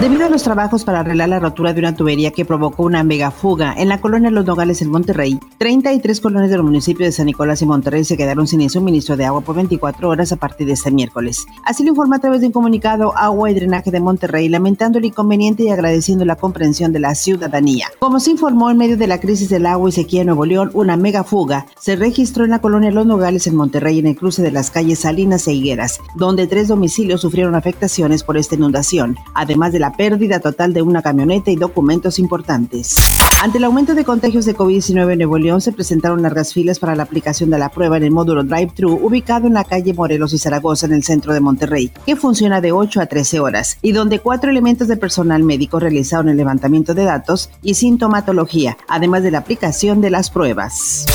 Debido a los trabajos para arreglar la rotura de una tubería que provocó una megafuga en la colonia Los Nogales en Monterrey, 33 colonias del municipio de San Nicolás y Monterrey se quedaron sin suministro de agua por 24 horas a partir de este miércoles. Así lo informa a través de un comunicado Agua y Drenaje de Monterrey, lamentando el inconveniente y agradeciendo la comprensión de la ciudadanía. Como se informó en medio de la crisis del agua y sequía en Nuevo León, una megafuga se registró en la colonia Los Nogales en Monterrey en el cruce de las calles Salinas e Higueras, donde tres domicilios sufrieron afectaciones por esta inundación, además de pérdida total de una camioneta y documentos importantes. Ante el aumento de contagios de COVID-19 en Nuevo León, se presentaron largas filas para la aplicación de la prueba en el módulo Drive-Thru ubicado en la calle Morelos y Zaragoza en el centro de Monterrey, que funciona de 8 a 13 horas y donde cuatro elementos de personal médico realizaron el levantamiento de datos y sintomatología, además de la aplicación de las pruebas.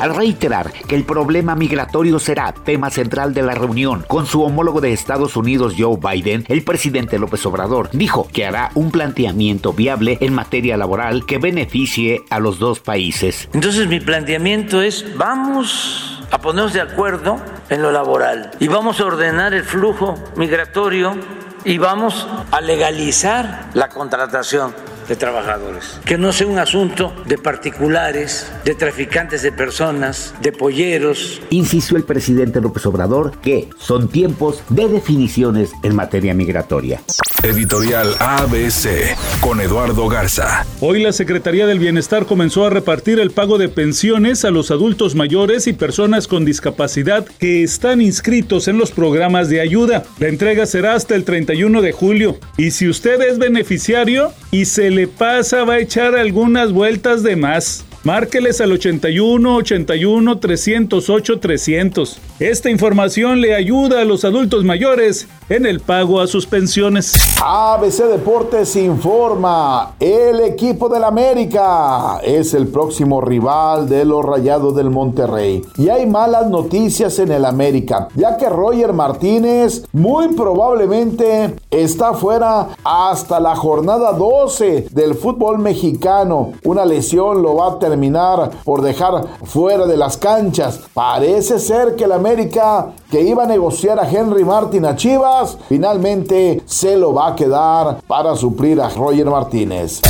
Al reiterar que el problema migratorio será tema central de la reunión con su homólogo de Estados Unidos Joe Biden, el presidente López Obrador dijo que hará un planteamiento viable en materia laboral que beneficie a los dos países. Entonces mi planteamiento es vamos a ponernos de acuerdo en lo laboral y vamos a ordenar el flujo migratorio y vamos a legalizar la contratación de trabajadores. Que no sea un asunto de particulares, de traficantes de personas, de polleros. Insistió el presidente López Obrador que son tiempos de definiciones en materia migratoria. Editorial ABC con Eduardo Garza. Hoy la Secretaría del Bienestar comenzó a repartir el pago de pensiones a los adultos mayores y personas con discapacidad que están inscritos en los programas de ayuda. La entrega será hasta el 31 de julio. Y si usted es beneficiario y se le pasa, va a echar algunas vueltas de más. Márqueles al 81 81 308 300. Esta información le ayuda a los adultos mayores en el pago a sus pensiones. ABC Deportes informa, el equipo del América es el próximo rival de los Rayados del Monterrey. Y hay malas noticias en el América, ya que Roger Martínez muy probablemente está fuera hasta la jornada 12 del fútbol mexicano. Una lesión lo va a tener terminar por dejar fuera de las canchas. Parece ser que el América que iba a negociar a Henry Martin a Chivas, finalmente se lo va a quedar para suplir a Roger Martínez.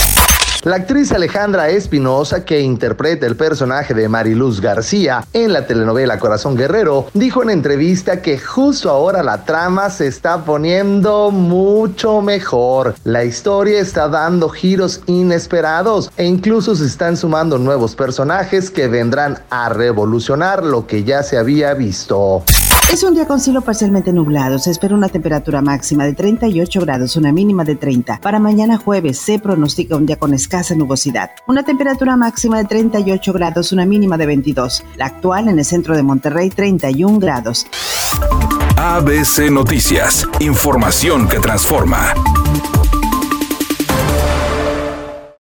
La actriz Alejandra Espinosa, que interpreta el personaje de Mariluz García en la telenovela Corazón Guerrero, dijo en entrevista que justo ahora la trama se está poniendo mucho mejor. La historia está dando giros inesperados e incluso se están sumando nuevos personajes que vendrán a revolucionar lo que ya se había visto. Es un día con cielo parcialmente nublado. Se espera una temperatura máxima de 38 grados, una mínima de 30. Para mañana jueves se pronostica un día con escasa nubosidad. Una temperatura máxima de 38 grados, una mínima de 22. La actual en el centro de Monterrey, 31 grados. ABC Noticias. Información que transforma.